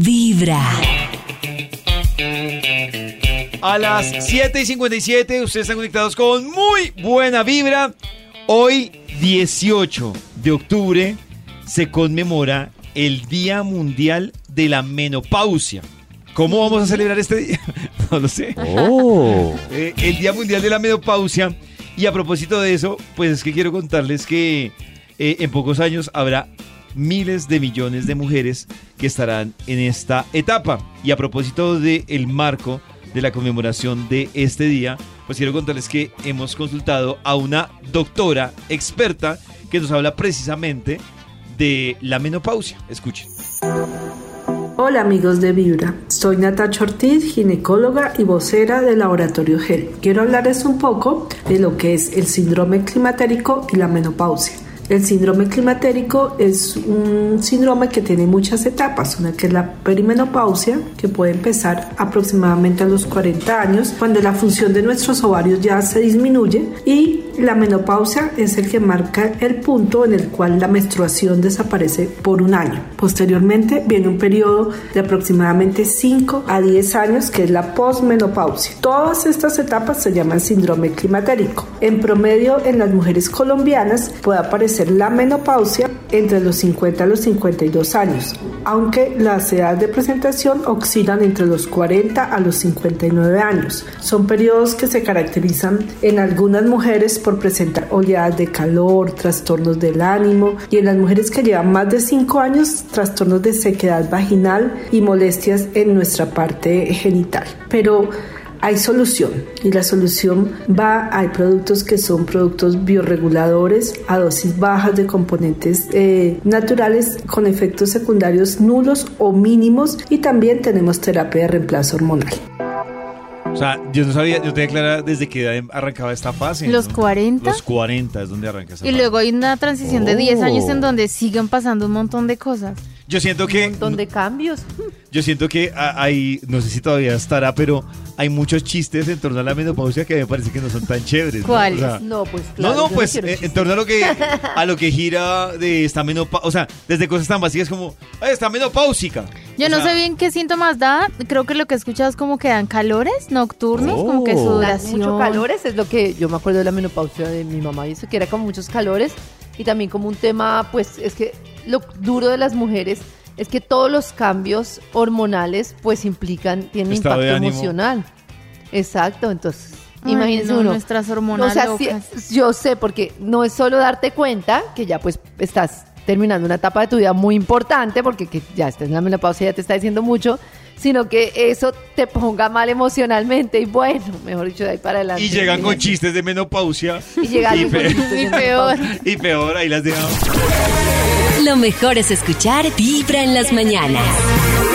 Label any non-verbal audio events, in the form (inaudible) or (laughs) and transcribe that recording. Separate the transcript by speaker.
Speaker 1: Vibra.
Speaker 2: A las 7 y 57 ustedes están conectados con muy buena vibra. Hoy, 18 de octubre, se conmemora el Día Mundial de la Menopausia. ¿Cómo vamos a celebrar este día? (laughs) No lo sé.
Speaker 3: Oh.
Speaker 2: Eh, el Día Mundial de la Menopausia. Y a propósito de eso, pues es que quiero contarles que eh, en pocos años habrá miles de millones de mujeres que estarán en esta etapa. Y a propósito del marco de la conmemoración de este día, pues quiero contarles que hemos consultado a una doctora experta que nos habla precisamente de la menopausia. Escuchen.
Speaker 4: Hola amigos de Vibra, soy Natacha Ortiz, ginecóloga y vocera del Laboratorio GEL. Quiero hablarles un poco de lo que es el síndrome climatérico y la menopausia. El síndrome climatérico es un síndrome que tiene muchas etapas, una que es la perimenopausia, que puede empezar aproximadamente a los 40 años, cuando la función de nuestros ovarios ya se disminuye, y la menopausia es el que marca el punto en el cual la menstruación desaparece por un año. Posteriormente viene un periodo de aproximadamente 5 a 10 años, que es la posmenopausia. Todas estas etapas se llaman síndrome climatérico. En promedio, en las mujeres colombianas puede aparecer la menopausia entre los 50 a los 52 años, aunque las edades de presentación oscilan entre los 40 a los 59 años. Son periodos que se caracterizan en algunas mujeres por presentar oleadas de calor, trastornos del ánimo y en las mujeres que llevan más de 5 años, trastornos de sequedad vaginal y molestias en nuestra parte genital. Pero hay solución y la solución va, hay productos que son productos bioreguladores a dosis bajas de componentes eh, naturales con efectos secundarios nulos o mínimos y también tenemos terapia de reemplazo hormonal.
Speaker 2: O sea, yo no sabía, yo tenía clara desde qué edad arrancaba esta fase.
Speaker 5: ¿Los
Speaker 2: ¿no?
Speaker 5: 40?
Speaker 2: Los 40 es donde arranca esta
Speaker 5: Y
Speaker 2: fase.
Speaker 5: luego hay una transición de 10 años en
Speaker 3: Oh.
Speaker 5: donde siguen pasando un montón de cosas. (laughs)
Speaker 2: Yo siento que
Speaker 6: Un montón de cambios.
Speaker 2: Yo siento que hay, no sé si todavía estará, pero hay muchos chistes en torno a la menopausia que me parece que no son tan chéveres. ¿no?
Speaker 5: ¿Cuáles?
Speaker 2: O sea,
Speaker 6: No, pues
Speaker 2: no,
Speaker 6: claro.
Speaker 2: no,
Speaker 6: yo
Speaker 2: pues eh, en torno a lo que (laughs) a lo que gira de esta menopausia, o sea, desde cosas tan básicas como, "Ay, está menopáusica.
Speaker 5: Yo
Speaker 2: O
Speaker 5: no
Speaker 2: sea,
Speaker 5: sé bien qué síntomas da. Creo que lo que he escuchado es como que dan calores nocturnos, como que
Speaker 3: Oh.
Speaker 6: Dan
Speaker 5: sudoración.
Speaker 6: mucho calores, es lo que yo me acuerdo de la menopausia de mi mamá y eso que era como muchos calores y también como un tema, pues es que lo duro de las mujeres es que todos los cambios hormonales pues implican, tienen
Speaker 2: Estado
Speaker 6: impacto emocional. Exacto, entonces
Speaker 5: Ay,
Speaker 6: imagínense
Speaker 5: no,
Speaker 6: uno.
Speaker 5: Nuestras hormonas
Speaker 6: o sea, yo sé, porque no es solo darte cuenta que ya pues estás terminando una etapa de tu vida muy importante, porque que ya estás en la menopausia ya te está diciendo mucho, sino que eso te ponga mal emocionalmente y bueno, mejor dicho, de ahí para adelante.
Speaker 2: Y llegan con chistes de menopausia.
Speaker 6: Y llegan
Speaker 2: y,
Speaker 6: con
Speaker 2: pe-
Speaker 6: chistes de
Speaker 5: Y peor.
Speaker 2: y peor, ahí las dejamos.
Speaker 1: Lo mejor es escuchar Vibra en las mañanas.